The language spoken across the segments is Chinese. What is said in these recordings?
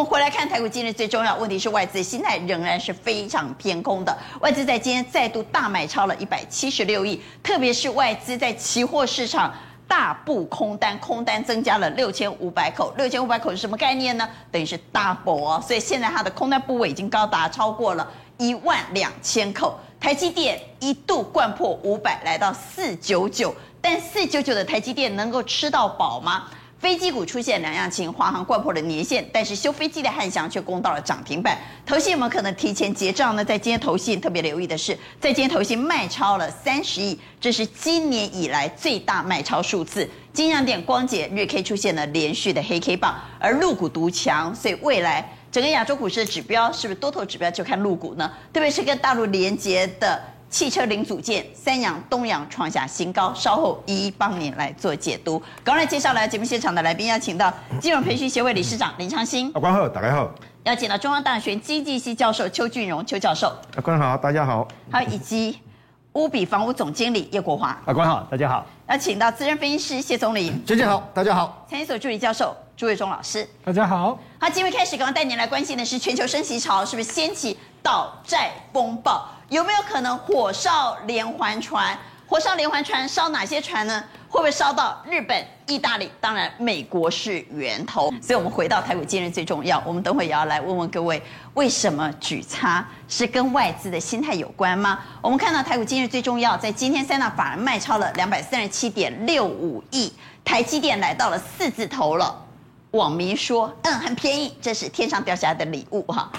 们回来看台股，今日最重要问题是外资心态仍然是非常偏空的。外资在今天再度大买超了一百七十六亿，特别是外资在期货市场大布空单，空单增加了六千五百口。六千五百口是什么概念呢？等于是 double 哦，所以现在它的空单部位已经高达超过了一万两千口。台积电一度掼破五百，来到四九九，但四九九的台积电能够吃到饱吗？飞机股出现两样情，华航掼破了年线，但是修飞机的汉翔却攻到了涨停板。投信有没有可能提前结账呢？在今天投信特别留意的是，在今天投信卖超了三十亿，这是今年以来最大卖超数字。金像电、光頡日 K 出现了连续的黑 K 棒，而陆股独强，所以未来整个亚洲股市的指标是不是多头指标就看陆股呢？特别是跟大陆连接的。汽车零组件，三阳、东阳创下新高，稍后一一帮您来做解读。刚来介绍来节目现场的来宾，要请到金融培训协会理事长林昌兴。阿官好，大家好。邀请到中央大学经济系教授邱俊荣邱教授。阿关好，大家好。还有以及乌比房屋总经理叶国华。阿关好，大家好。要请到资深分析师谢总理。娟娟好，大家好。财经所助理教授朱伟忠老师。大家好。好，今天开始，刚刚带您来关心的是全球升息潮是不是掀起倒债风暴？有没有可能火烧连环船？火烧连环船烧哪些船呢？会不会烧到日本、意大利？当然，美国是源头。所以，我们回到台股，今日最重要。我们等会也要来问问各位，为什么举差是跟外资的心态有关吗？我们看到台股今日最重要，在今天三大法人卖超了两百三十七点六五亿，台积电来到了四字头了。网民说，嗯，很便宜，这是天上掉下来的礼物哈。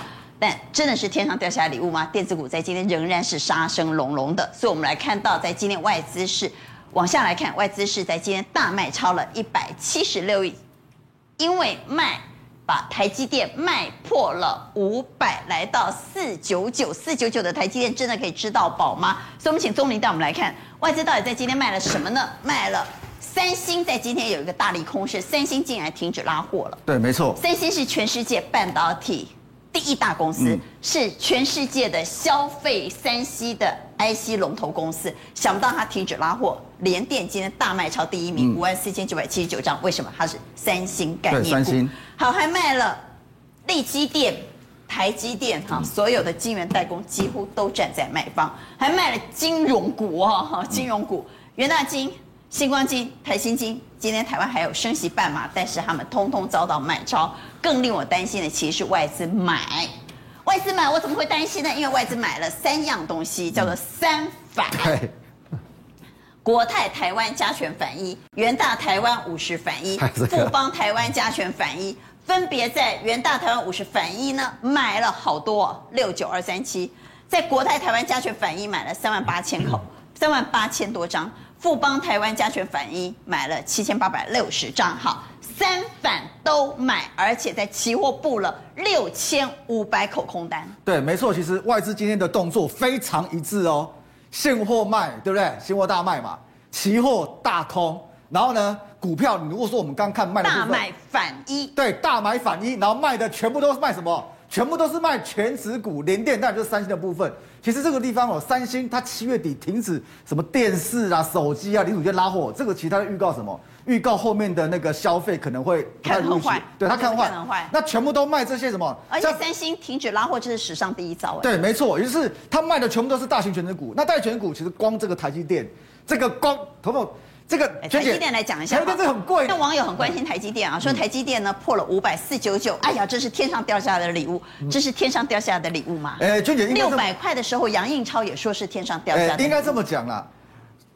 但真的是天上掉下来礼物吗？电子股在今天仍然是杀声隆隆的，所以我们来看到，在今天外资是往下来看，外资是在今天大卖超了一百七十六亿，因为卖把台积电卖破了五百，来到四九九，四九九的台积电真的可以吃到饱吗？所以，我们请钟林带我们来看，外资到底在今天卖了什么呢？卖了三星，在今天有一个大利空，是三星竟然停止拉货了。对，没错，三星是全世界半导体。第一大公司是全世界的消费三 C 的 IC 龙头公司，想不到它停止拉货，联电今天大卖超第一名，五万四千九百七十九张。为什么？它是三星概念股。三星好，还卖了力积电、台积电哈，所有的晶圆代工几乎都站在卖方，还卖了金融股哦，金融股元大金。新光金、台新金，今天台湾还有升息半码，但是他们通通遭到买超。更令我担心的，其实是外资买，外资买，我怎么会担心呢？因为外资买了三样东西，叫做三反。对，国泰台湾加权反一，元大台湾五十反一，富邦台湾加权反一，分别在元大台湾五十反一呢买了好多六九二三七，在国泰台湾加权反一买了三万八千口，三万八千多张。富邦台湾加权反一买了七千八百六十张，好，三反都买，而且在期货布了六千五百口空单。对，没错，其实外资今天的动作非常一致哦，现货卖，对不对？现货大卖嘛，期货大空，然后呢，股票你如果说我们刚看卖的大买反一，对，大买反一，然后卖的全部都是卖什么？全部都是卖全值股，联电，当然就是三星的部分。其实这个地方哦，三星它七月底停止什么电视啊、手机啊、零组件拉货，这个其他的预告什么？预告后面的那个消费可能会看很坏，对他看坏，那全部都卖这些什么？而且三星停止拉货，这是史上第一招。对，没错，也就是他卖的全部都是大型全值股。那大型权值股其实光这个台积电，这个光，头头。这个台积电来讲一下，台积电这很贵。那网友很关心台积电啊，说台积电呢破了五百四九九，哎呀，这是天上掉下来的礼物，这是天上掉下来的礼物吗？哎，娟姐，六百块的时候，杨应超也说是天上掉下来的。应该这么讲啦，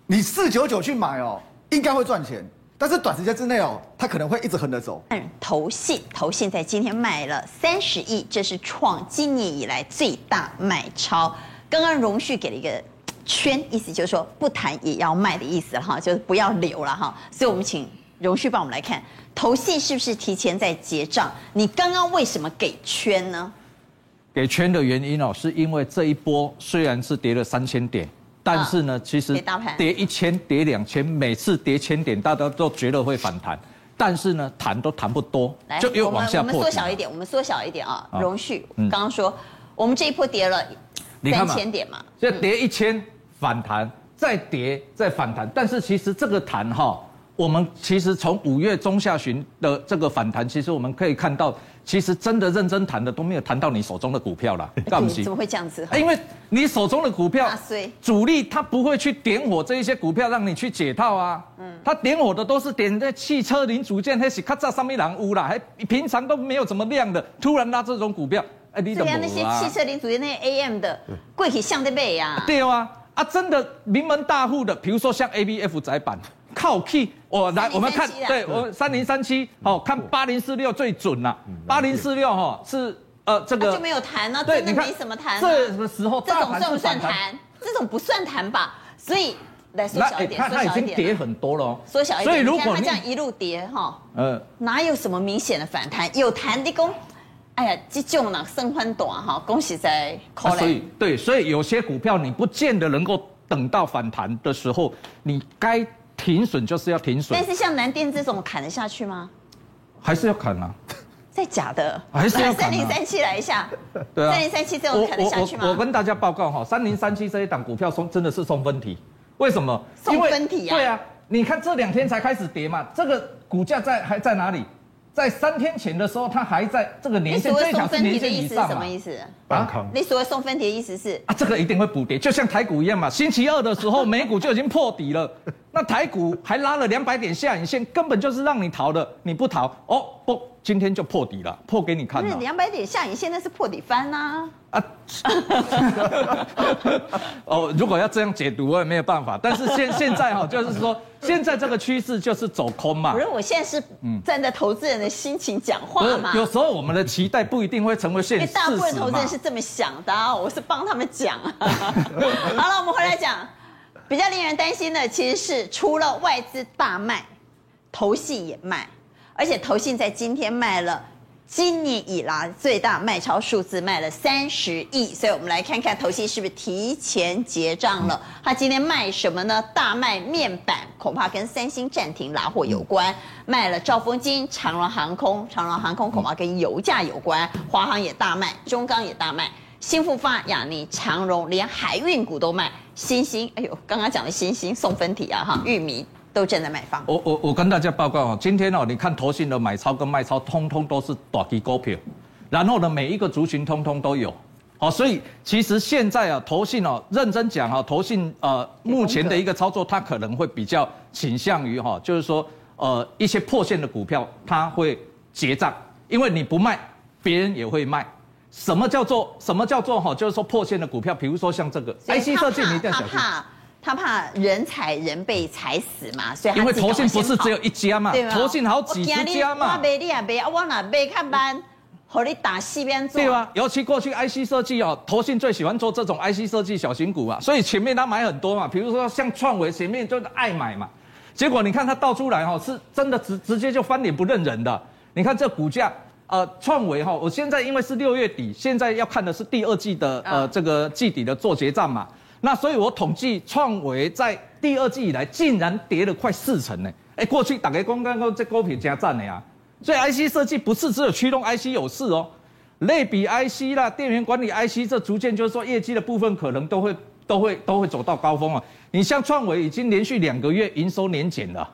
你四九九去买哦，应该会赚钱，但是短时间之内哦，它可能会一直横着走。嗯，投信，投信在今天卖了三十亿，这是创今年以来最大买超。刚刚荣旭给了一个。圈意思就是说不谈也要卖的意思了哈，就是不要留了哈。所以我们请荣旭帮我们来看，投信是不是提前在结账？你刚刚为什么给圈呢？给圈的原因哦，是因为这一波虽然是跌了三千点，但是呢，其实跌一千、跌两千，每次跌千点，大家都觉得会反弹，但是呢，弹都弹不多，就又往下破。我们缩小一点，我们缩小一点啊。荣旭刚刚说，我们这一波跌了三千点嘛，就跌一千。反弹再跌再反弹，但是其实这个弹哈我们其实从五月中下旬的这个反弹，其实我们可以看到，其实真的认真谈的都没有谈到你手中的股票了。干不怎么会这样子？因为你手中的股票，主力他不会去点火这一些股票让你去解套啊。嗯，他点火的都是点在汽车零组件，还是咔嚓上面两屋啦，还平常都没有怎么亮的，突然拉这种股票，哎，你怎么、啊？那些汽车零组件那些 AM 的，贵起像的背呀。对啊，啊，真的名门大户的，比如说像 ABF 载板。靠 key，我来，我们看，对我三零三七，好看八零四六最准了，八零四六哈是呃这个就没有谈呢，真的没什么弹。这个时候这种算不算谈？这种不算谈吧？所以来缩小一点，它已经跌很多了，缩小一点。所以如果它这样一路跌哈，呃，哪有什么明显的反弹？有弹的攻，哎呀，这种呢升宽短哈，恭喜在。所以对，所以有些股票你不见得能够等到反弹的时候，你该。停损就是要停损，但是像南电这种砍得下去吗？还是要砍啊？在假的？还是要砍？三零三七来一下，对啊，三零三七这种砍得下去吗？我我，我跟大家报告哈，三零三七这一档股票送真的是送分题，为什么？送分题啊？对啊，你看这两天才开始跌嘛，这个股价在还在哪里？在三天前的时候，它还在这个年线，这条是年线以上嘛？什么意思？啊？你所谓送分题的意思是？啊，这个一定会补跌，就像台股一样嘛。星期二的时候，美股就已经破底了，那台股还拉了两百点下影线，根本就是让你逃的，你不逃哦不。今天就破底了，破给你看。不是两百点下影线，那是破底翻呐。啊，哦，如果要这样解读，我也没有办法。但是现现在哈，就是说，现在这个趋势就是走空嘛。不是，我现在是站在投资人的心情讲话嘛。有时候我们的期待不一定会成为现实。大部分投资人是这么想的，我是帮他们讲。好了，我们回来讲，比较令人担心的其实是除了外资大卖，投信也卖。而且投信在今天卖了今年以来最大卖超数字，卖了三十亿。所以我们来看看投信是不是提前结账了？他今天卖什么呢？大卖面板，恐怕跟三星暂停拿货有关。卖了兆丰金、长荣航空，长荣航空恐怕跟油价有关。华航也大卖，中钢也大卖，新富发、亚尼、长荣，连海运股都卖。新兴，哎呦，刚刚讲的新兴送分题啊，哈，裕民。都正在买方。我我我跟大家报告啊，今天哦，你看投信的买超跟卖超，通通都是短期股票，然后呢，每一个族群通通都有。好，所以其实现在啊，投信哦，认真讲哈，投信呃，目前的一个操作，它可能会比较倾向于哈，就是说呃，一些破线的股票，它会结账，因为你不卖，别人也会卖。什么叫做什么叫做哈？就是说破线的股票，比如说像这个 IC 设计，你一定要小心。他怕人踩人被踩死嘛，所以因为投信不是只有一家嘛，投信好几十家嘛。我卖你也卖，我哪卖看班，和你打西边做。对啊，尤其过去 IC 设计哦，投信最喜欢做这种 IC 设计小型股啊，所以前面他买很多嘛，比如说像创维前面就是爱买嘛，结果你看他倒出来哈，是真的直直接就翻脸不认人的。你看这股价，呃，创维哈，我现在因为是六月底，现在要看的是第二季的呃这个季底的做结账嘛。那所以，我统计创维在第二季以来竟然跌了快四成呢。哎，过去大家刚刚这高品加赞的呀。所以 IC 设计不是只有驱动 IC 有事哦，类比 IC 啦、电源管理 IC 这逐渐就是说业绩的部分可能都会都会都会走到高峰啊。你像创维已经连续两个月营收年减了，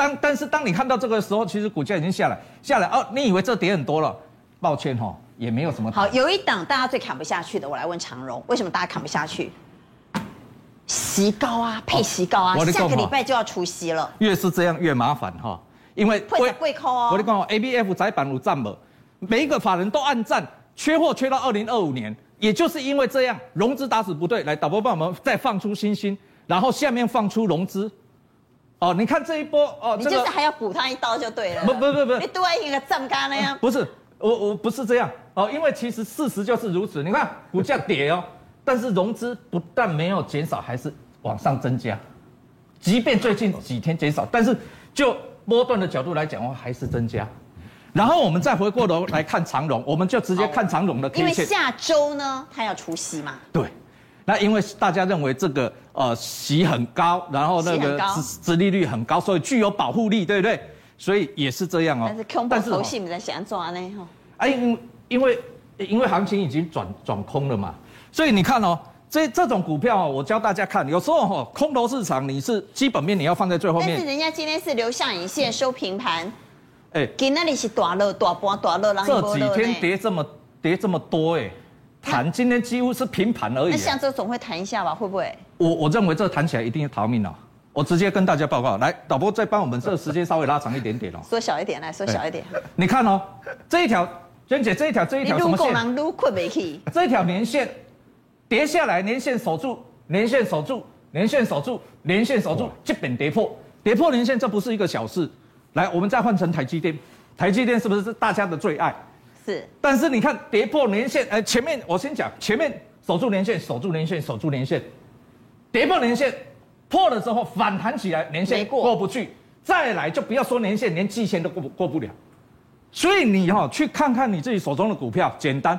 当但是当你看到这个时候，其实股价已经下来下来哦。你以为这跌很多了？抱歉哈，也没有什么。好，有一档大家最砍不下去的，我来问长荣，为什么大家砍不下去？息高啊，配息高啊，下个礼拜就要除息了。越是这样越麻烦哈，因为会会扣哦。我跟你讲，A B F 载板有占了，每一个法人都按站，缺货缺到二零二五年，也就是因为这样，融资打死不对。来，导播帮我们再放出星星，然后下面放出融资。哦，你看这一波哦，你就是还要补他一刀就对了。不不不不，你多一个涨价那样。不是，我我不是这样哦，因为其实事实就是如此。你看股价跌哦。但是融资不但没有减少，还是往上增加。即便最近几天减少，但是就波段的角度来讲的话，还是增加。然后我们再回过头来看长荣，我们就直接看长荣的 K 线。因为下周呢，它要除夕嘛。对。那因为大家认为这个呃息很高，然后那个殖利率很高，所以具有保护力，对不对？所以也是这样哦。但是空头头戏你在想抓呢？哈。哎，因因为因为行情已经转转空了嘛。所以你看哦，这这种股票我教大家看，有时候哈，空头市场你是基本面你要放在最后面。但是人家今天是留下影线收平盘，哎，给那里是大乐大波大乐，然后这几天跌这么跌这么多哎，弹今天几乎是平盘而已。那像这总会弹一下吧？会不会？我我认为这弹起来一定要逃命了。我直接跟大家报告，来，导播再帮我们这个时间稍微拉长一点点哦。缩小一点，来缩小一点。你看哦，这一条，娟姐，这一条，这一条什么线？这一条年线跌下来，年线守住，年线守住，年线守住，年线守住，基本跌破，跌破年线，这不是一个小事。来，我们再换成台积电，台积电是不是是大家的最爱？是。但是你看跌破年线，哎，前面我先讲，前面守住年线，守住年线，守住年线，跌破年线。破了之后反弹起来，年线过不去，再来就不要说年线，连季线都过不过不了。所以你哈去看看你自己手中的股票，简单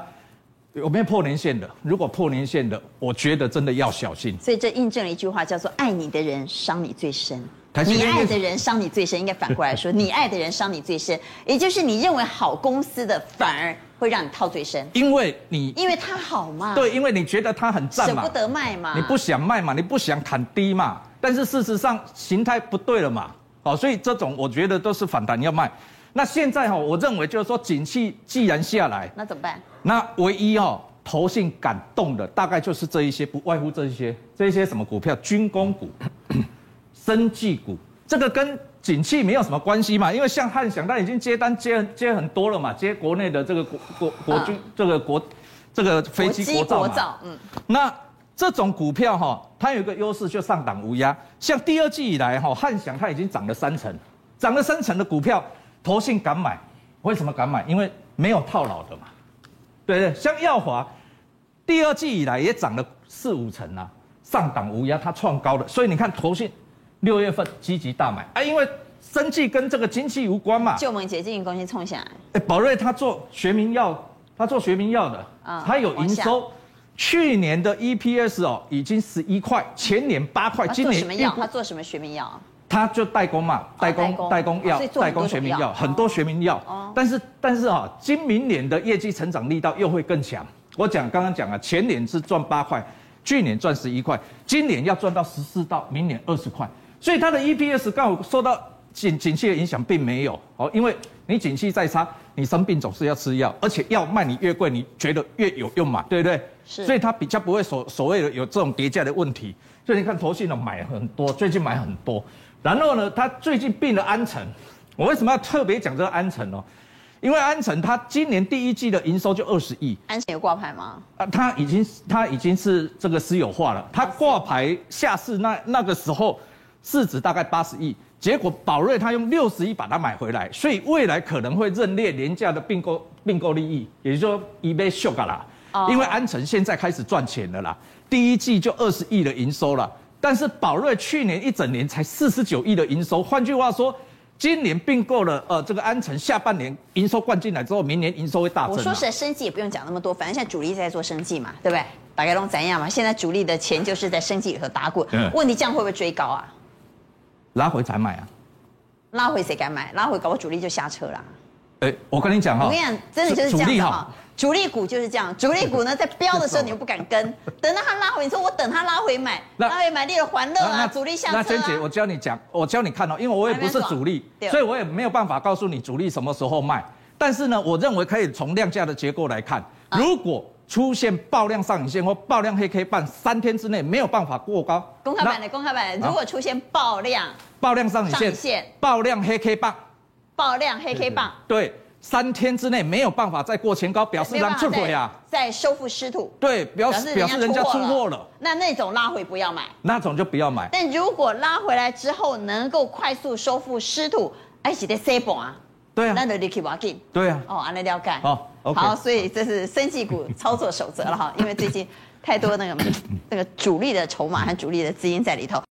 有没有破年线的？如果破年线的，我觉得真的要小心。所以这印证了一句话，叫做“爱你的人伤你最深”。你爱的人。伤你最深，应该反过来说，你爱的人伤你最深，也就是你认为好公司的，反而会让你套最深，因为你因为它好嘛，对，因为你觉得它很赞嘛，舍不得卖嘛，你不想卖嘛，你不想砍低嘛，但是事实上形态不对了嘛，哦，所以这种我觉得都是反弹要卖。那现在哈，我认为就是说，景气既然下来，那怎么办？那唯一哈，投信敢动的大概就是这一些，不外乎这一些，这一些什么股票，军工股。生技股，这个跟景气没有什么关系嘛，因为像汉翔，他已经接单接接很多了嘛，接国内的这个国国国军这个国这个飞机国造，嗯，那这种股票哈，它有一个优势，就上档无压。像第二季以来哈，汉翔它已经涨了三成，涨了三成的股票，投信敢买，为什么敢买？因为没有套牢的嘛，对对，像耀华，第二季以来也涨了四五成啊，上档无压，它创高的，所以你看投信。六月份积极大买啊，因为生技跟这个经济无关嘛。就我们解禁公司冲下来。哎，宝瑞他做学名药，他做学名药的，啊，他有营收。去年的 EPS 哦，已经十一块，前年八块，今年。什么药？他做什么学名药？他就代工嘛，代工代工药，代工学名药，很多学名药。哦。但是但是啊，今明年的业绩成长力道又会更强。我讲刚刚讲啊，前年是赚八块，去年赚十一块，今年要赚到十四到明年二十块。所以它的 EPS 刚好受到景景气的影响，并没有哦，因为你景气再差，你生病总是要吃药，而且药卖你越贵，你觉得越有用嘛，对不对？是。所以它比较不会所所谓的有这种叠加的问题。所以你看，投信的买很多，最近买很多。然后呢，它最近并了安诚。我为什么要特别讲这个安诚呢？因为安诚它今年第一季的营收就二十亿。安诚有挂牌吗？啊，它已经它已经是这个私有化了。它挂牌下市那那个时候。市值大概八十亿，结果宝瑞他用六十亿把它买回来，所以未来可能会认列廉价的并购并购利益，也就是说一被秀嘎啦。因为安诚现在开始赚钱了啦，第一季就二十亿的营收了，但是宝瑞去年一整年才四十九亿的营收，换句话说，今年并购了呃这个安诚，下半年营收灌进来之后，明年营收会大增。我说实在，生计也不用讲那么多，反正现在主力在做生计嘛，对不对？大概都怎样嘛？现在主力的钱就是在生计里头打滚，问题这样会不会追高啊？拉回才买啊！拉回谁敢买？拉回搞个主力就下车啦。哎，我跟你讲哈，我跟你讲，真的就是这样哈。主力股就是这样，主力股呢在飙的时候你又不敢跟，等到它拉回，你说我等它拉回买，拉回买立了还乐啊，主力下车。那娟姐，我教你讲，我教你看哦，因为我也不是主力，所以我也没有办法告诉你主力什么时候卖。但是呢，我认为可以从量价的结构来看，如果。出现爆量上影线或爆量黑 K 棒，三天之内没有办法过高。公开版的公开版，如果出现爆量、爆量上影线、爆量黑 K 棒、爆量黑 K 棒，对，三天之内没有办法再过前高，表示人出货呀，在收复失土。对，表示表示人家出货了。那那种拉回不要买，那种就不要买。但如果拉回来之后能够快速收复失土，哎，是得 C 波啊。对啊，那就立刻挖进。对啊，哦，按了了解。好好，所以这是生技股操作守则了哈，因为最近太多那个那个主力的筹码和主力的资金在里头。